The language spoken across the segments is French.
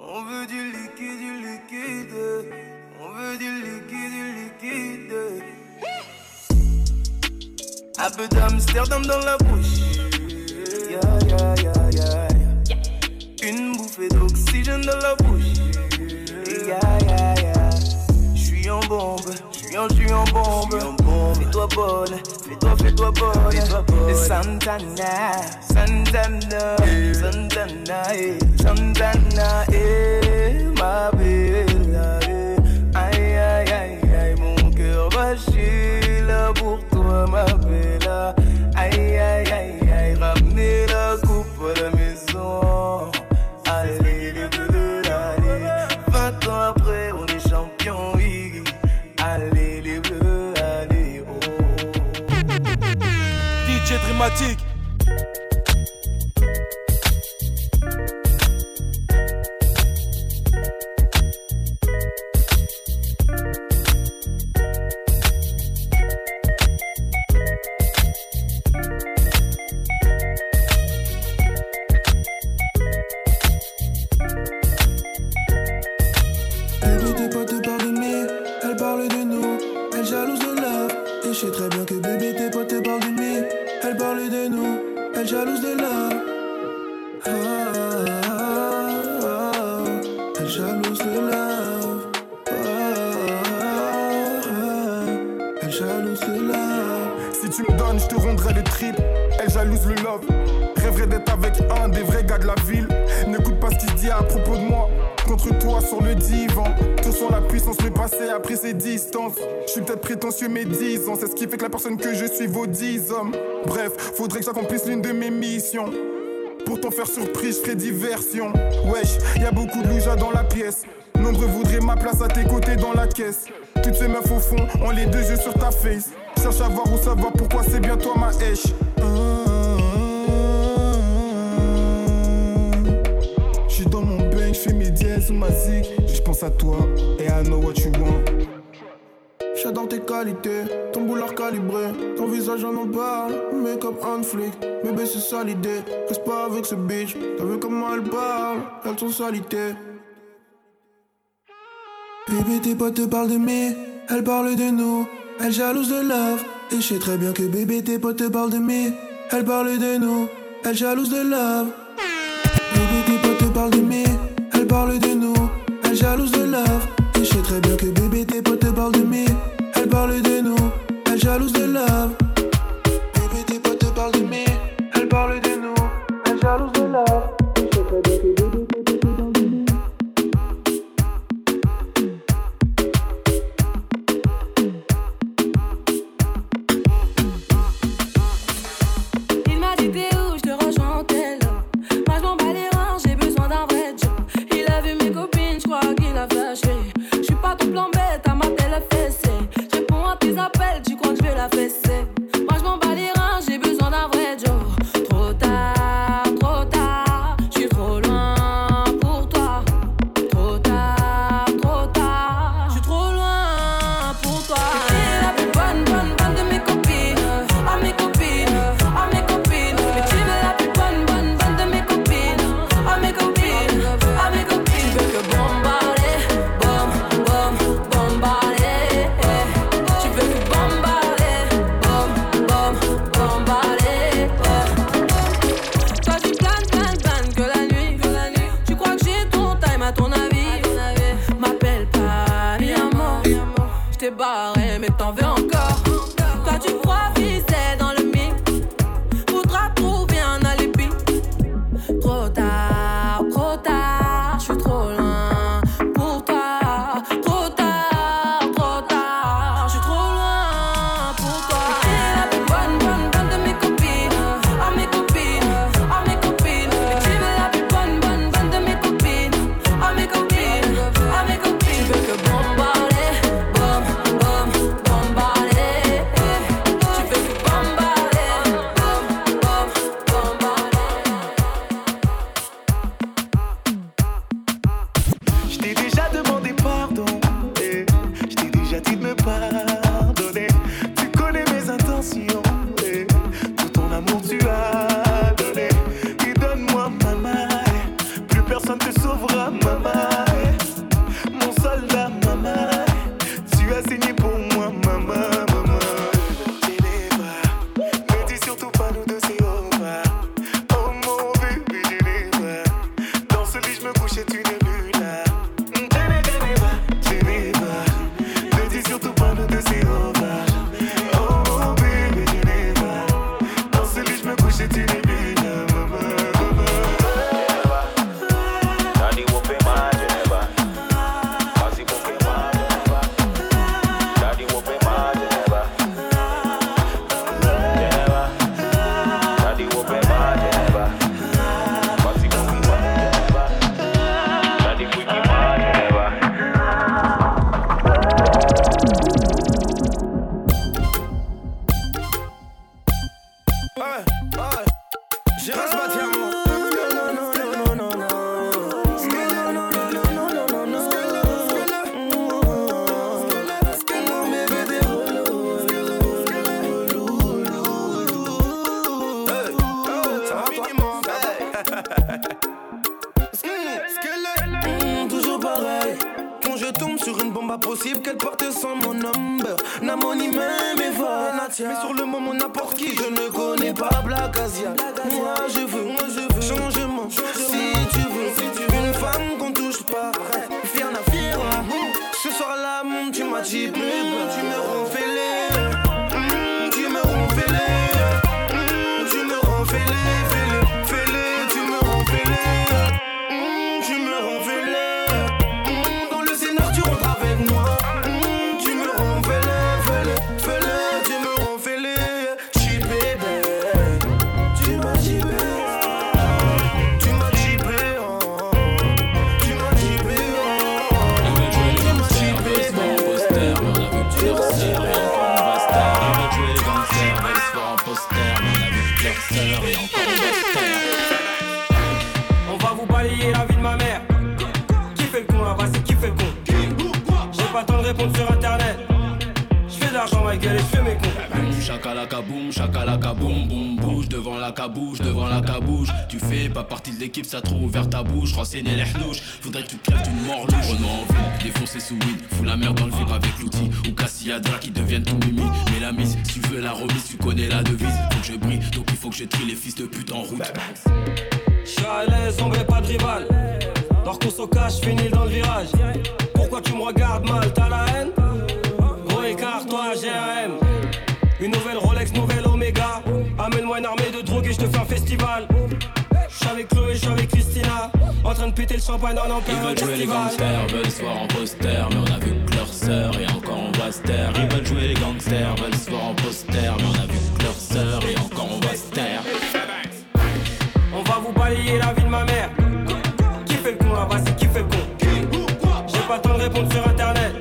On veut du liquide, du liquide. On veut du liquide, du liquide. Un peu d'Amsterdam dans la bouche. Une bouffée d'oxygène dans la bouche. Yeah, yeah. J'suis en bombe, j'suis en, j'suis en bombe. Fais-toi bonne, fais-toi, fais-toi bonne. Fais-toi bonne. Santana, Santana, Santana, eh, Santana, eh, ma bella, eh. Aïe, aïe, aïe, aïe, mon cœur va vachille pour toi, ma aïe, aïe, aïe, je sais très bien que bébé, tes potes parlent de me, elle parle de nous, elle jalouse de love. Tout sur la puissance, mais passé après ses distances. Je suis peut-être prétentieux, mais 10 ans. C'est ce qui fait que la personne que je suis vaut 10 hommes. Bref, faudrait que j'accomplisse l'une de mes missions. Pour t'en faire surprise, je ferai diversion. Wesh, y a beaucoup de louja dans la pièce. Nombreux voudraient ma place à tes côtés dans la caisse. Toutes ces meufs au fond ont les deux yeux sur ta face. Cherche à voir ou savoir pourquoi c'est bien toi ma hache. Je suis dans mon bain, je fais mes dièses ou ma zig. Pense à toi et I know what you want. J'adore tes qualités, ton boulard calibré, ton visage en parle, mais comme un flic. Bébé, c'est ça l'idée, reste pas avec ce bitch. T'as vu comment elle parle, elles sont salités. Bébé, tes potes te parlent de me, elle parle de nous, elle jalouse de love. Et je sais très bien que bébé, tes potes te parlent de me, elle parle de nous, elle jalouse de love. Bébé, tes potes te parlent de me, elle parle de nous, elle jalouse de love. Et je sais très bien que bébé, tes potes te parlent de me, elle parle de nous, elle jalouse de love. Bébé, tes potes te parlent de me, elle parle de nous, elle jalouse de love. T'ai déjà demandé possible qu'elle parte sans mon number. N'a mon même Evan. Mais sur le moment, n'importe qui, je ne connais pas Black Asia. Moi, je veux, moi, je veux. Changement, si tu veux. Si tu veux. Une femme qu'on touche pas. Fier à fier. Ce soir-là, tu m'as dit on va vous balayer la vie de ma mère. Qui fait le con là-bas, c'est qui fait le con? J'ai pas le temps de répondre sur internet. Je fais de l'argent, ma gueule, et je fais mes cons ça trop ouvert ta bouche, renseigner les hnouches. Faudrait que tu crèves d'une mort louche. Renaud en ville, défoncer sous weed, fous la merde dans le vip avec l'outil. Ou Cassiadra qui deviennent tout mimi. Mais la mise, si tu veux la remise, tu connais la devise. Faut que je brille, donc il faut que je trie les fils de pute en route. J'suis à l'aise, pas de rival. qu'on au cache, finis dans le virage. Pourquoi tu me regardes mal, t'as la haine? Une nouvelle Rolex, nouvelle Omega. Amène-moi une armée de drogue et je te fais un festival avec Chloé, je avec Christina. En train de péter le champagne dans l'empire. Ils veulent jouer les gangsters, veulent se voir en poster. Mais on a vu que leur sœur et encore on va se taire. Ils veulent jouer les gangsters, veulent se voir en poster. Mais on a vu que leur sœur et encore on va se taire. On va vous balayer la vie de ma mère. Qui fait le con là-bas, c'est qui fait le con? J'ai pas le temps de répondre sur internet.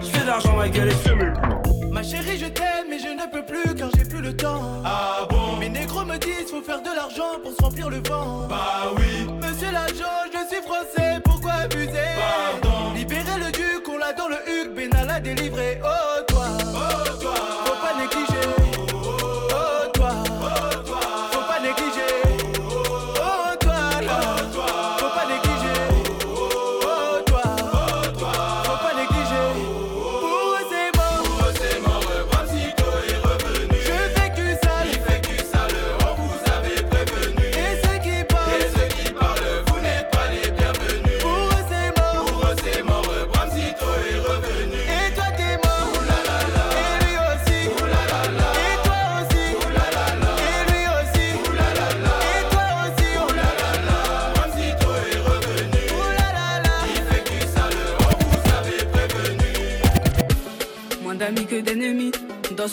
Je fais de l'argent, ma gueule et Ma chérie, je t'aime, mais je ne peux plus car j'ai plus le temps. Ah bon? Négros me disent faut faire de l'argent pour se remplir le vent. Bah oui. Monsieur l'agent, je suis français, pourquoi abuser? Pardon. Libérez le duc, on l'a dans le huc, Benalla délivré. Oh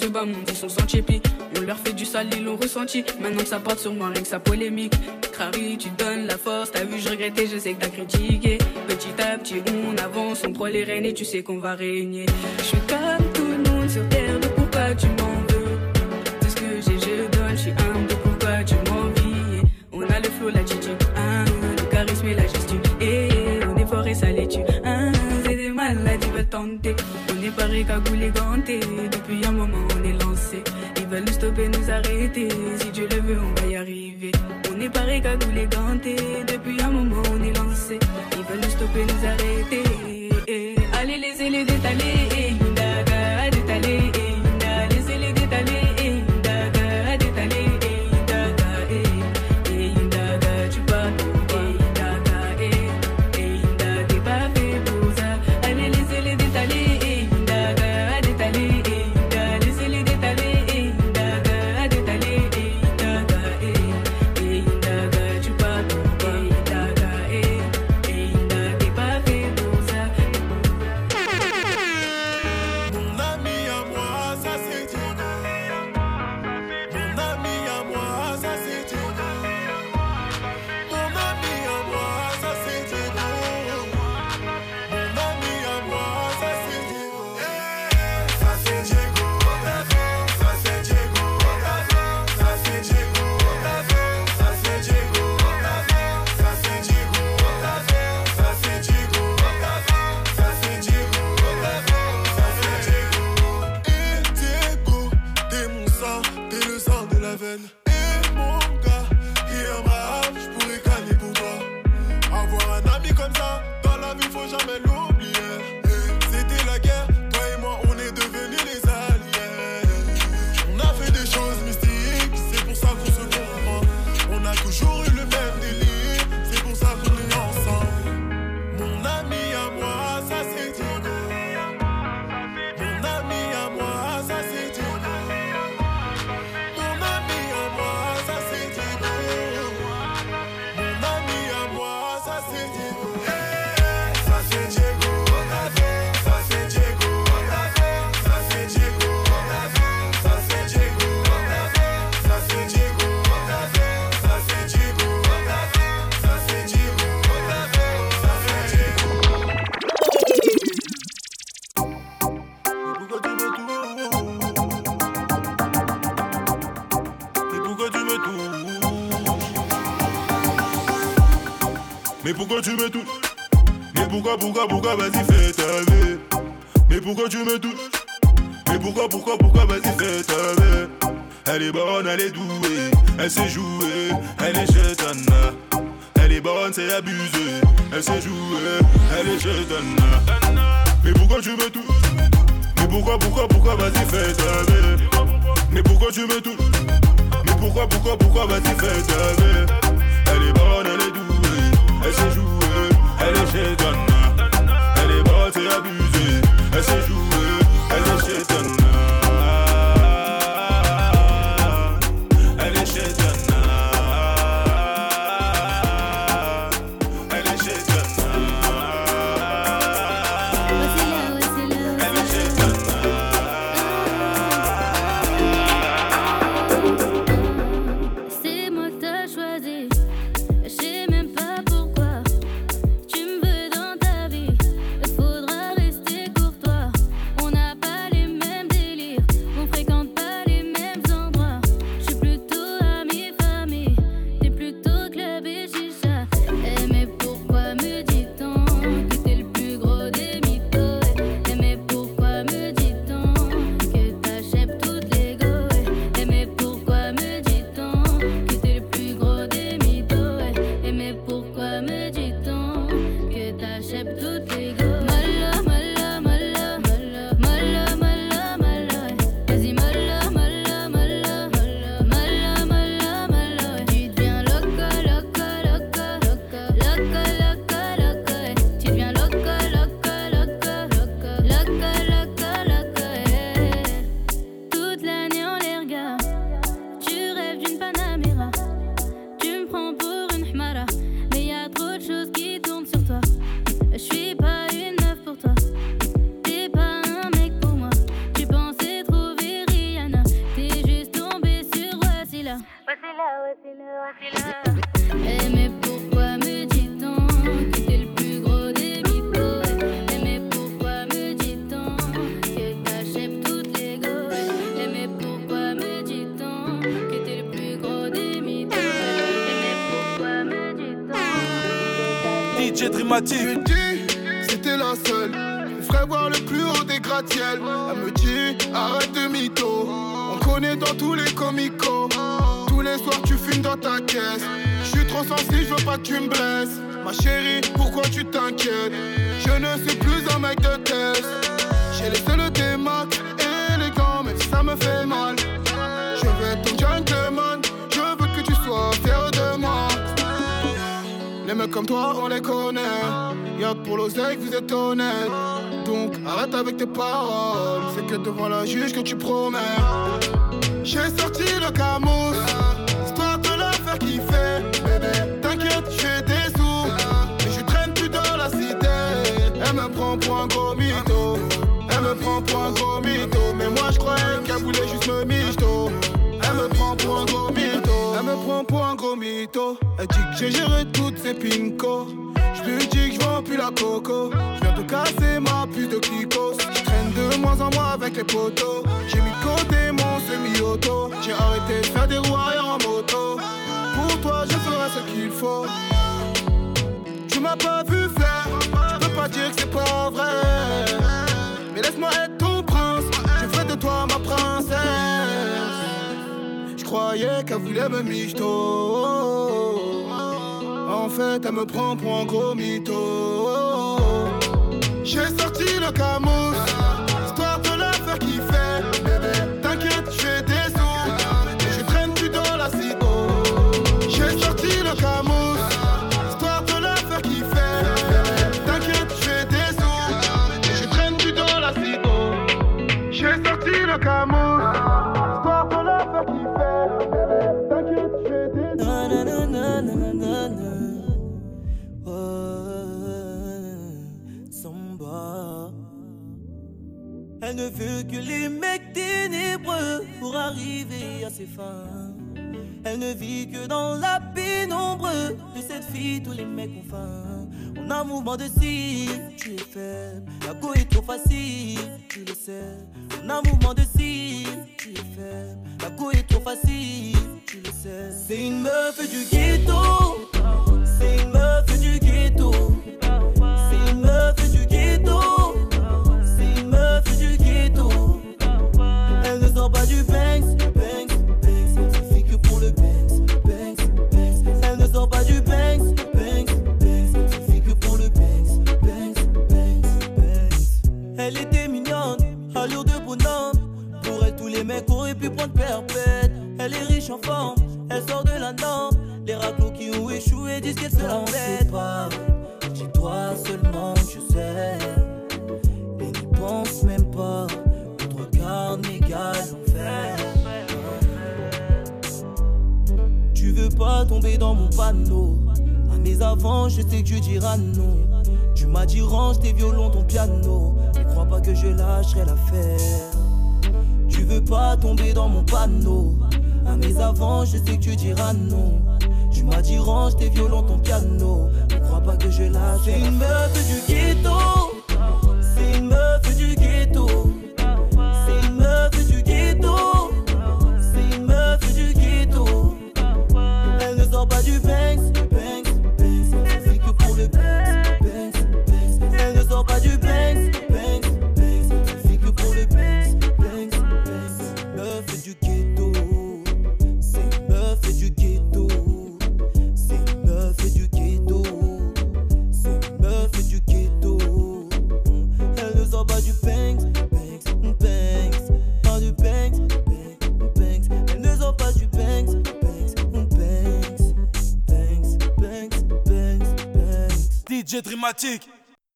dans ce bas ils sont sans chippy. On leur fait du sale, ils l'ont ressenti. Maintenant que ça porte sur moi, rien que sa polémique. Crary, tu donnes la force. T'as vu, je regrettais, je sais que t'as critiqué. Petit à petit, on avance, on prend les rênes et tu sais qu'on va régner. Je suis comme tout le monde sur terre, de pourquoi tu m'en veux? Tout ce que j'ai, je donne, je suis humble, de pourquoi tu m'envies? On a le flow, l'attitude, hein, le charisme et la gestion. Et on est fort et ça les tue, hein, c'est des maladies, veulent tenter. On est pareil, cagoulé, ganté. Depuis un moment. Veulent nous stopper, nous arrêter. Si Dieu le veut, on va y arriver. On est pareil, cagoulé, ganté. Depuis un moment, on est lancé. Ils veulent nous stopper, nous arrêter. Allez, laissez-les détaler. Détaler. Mais pourquoi, pourquoi, pourquoi, vas-y, fais ta vie. Mais pourquoi tu me touches? Mais pourquoi, pourquoi, pourquoi, vas-y, fais ta vie. Elle est bonne, elle est douée, elle sait jouer, elle est chétane. Elle est bonne, c'est abusé, elle sait jouer, elle est chétane. Mais pourquoi tu me touches? Mais pourquoi, pourquoi, pourquoi, vas-y, fais ta vie. Mais pourquoi tu me touches? Mais pourquoi, pourquoi, pourquoi, vas-y, fais ta vie. Elle est bonne, elle est douée, elle sait jouer, elle est chétane. Elle est bonne, c'est abusé, elle sait jouer, elle est chétane. Elle Dis, c'était la seule. On ferait voir le plus haut des gratte-ciels. Elle me dit, arrête de mytho. On connaît dans tous les comicos. Tous les soirs, tu fumes dans ta caisse. Je suis trop sensible, je veux pas que tu me blesses. Ma chérie, pourquoi tu t'inquiètes? Je ne suis plus un mec de test. J'ai laissé le démac élégant, mais ça me fait mal. Les mecs comme toi, on les connaît. Y'a pour l'oseille que vous êtes honnête. Donc arrête avec tes paroles. C'est que devant la juge que tu promets. J'ai sorti le camous, histoire de la faire kiffer. J'ai géré toutes ces pincos. Je lui dis que je vends plus la coco. Je viens de casser ma puce de clicos. Je traîne de moins en moins avec les potos. J'ai mis de côté mon semi-auto. J'ai arrêté de faire des roues arrière en moto. Pour toi, je ferai ce qu'il faut. Tu m'as pas vu faire. Tu peux pas dire que c'est pas vrai. Mais laisse-moi être ton prince. Je ferai de toi ma princesse. Je croyais qu'elle voulait me michto. En fait, elle me prend pour un gros mytho. J'ai sorti le camous, arriver à ses fins. Elle ne vit que dans la pénombre de cette fille, tous les mecs ont faim. On a mouvement de cire, tu es faible. La go est trop facile, tu le sais. On a mouvement de cire, tu es faible. La go est trop facile, tu le sais. C'est une meuf du ghetto. tomber dans mon panneau. À mes avants, je sais que tu diras non. Tu m'as dit range tes violons, ton piano. Ne crois pas que je lâcherai l'affaire. Tu veux pas tomber dans mon panneau. À mes avants, je sais que tu diras non. Tu m'as dit range tes violons, ton piano. Ne crois pas que je lâche. C'est une meuf du ghetto. mathématiques.